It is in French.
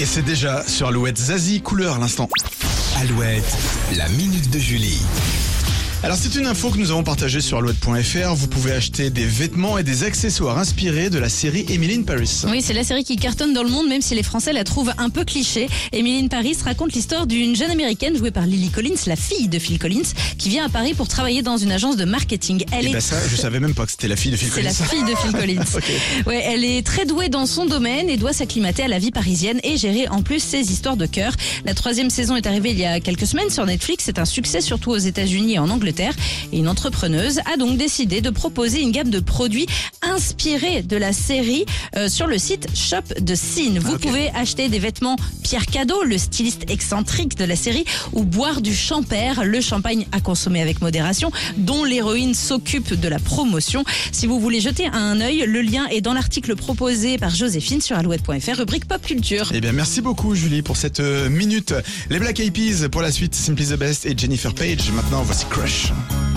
Et c'est déjà sur Alouette Zazie, couleur l'instant. Alouette, la minute de Julie. Alors c'est une info que nous avons partagée sur alouette.fr. Vous pouvez acheter des vêtements et des accessoires inspirés de la série Emily in Paris. Oui, c'est la série qui cartonne dans le monde, même si les Français la trouvent un peu cliché. Emily in Paris raconte l'histoire d'une jeune américaine jouée par Lily Collins, la fille de Phil Collins, qui vient à Paris pour travailler dans une agence de marketing. Elle Et est bah ça, je savais même pas que c'était la fille de Phil C'est la Collins. fille de Phil Collins. Ouais, elle est très douée dans son domaine et doit s'acclimater à la vie parisienne et gérer en plus ses histoires de cœur. La troisième saison est arrivée il y a quelques semaines sur Netflix. C'est un succès surtout aux États-Unis et en Angleterre. Et une entrepreneuse a donc décidé de proposer une gamme de produits inspirés de la série euh, sur le site Shop de Cine. Vous Ah, ok. pouvez acheter des vêtements Pierre Cadeau, le styliste excentrique de la série, ou boire du champagne, le champagne à consommer avec modération, dont l'héroïne s'occupe de la promotion. Si vous voulez jeter un œil, le lien est dans l'article proposé par Joséphine sur alouette.fr, rubrique pop culture. Eh bien, merci beaucoup, Julie, pour cette euh, minute. Les Black Eyed Peas pour la suite, Simply the Best et Jennifer Page. Maintenant, voici Crush. Rush.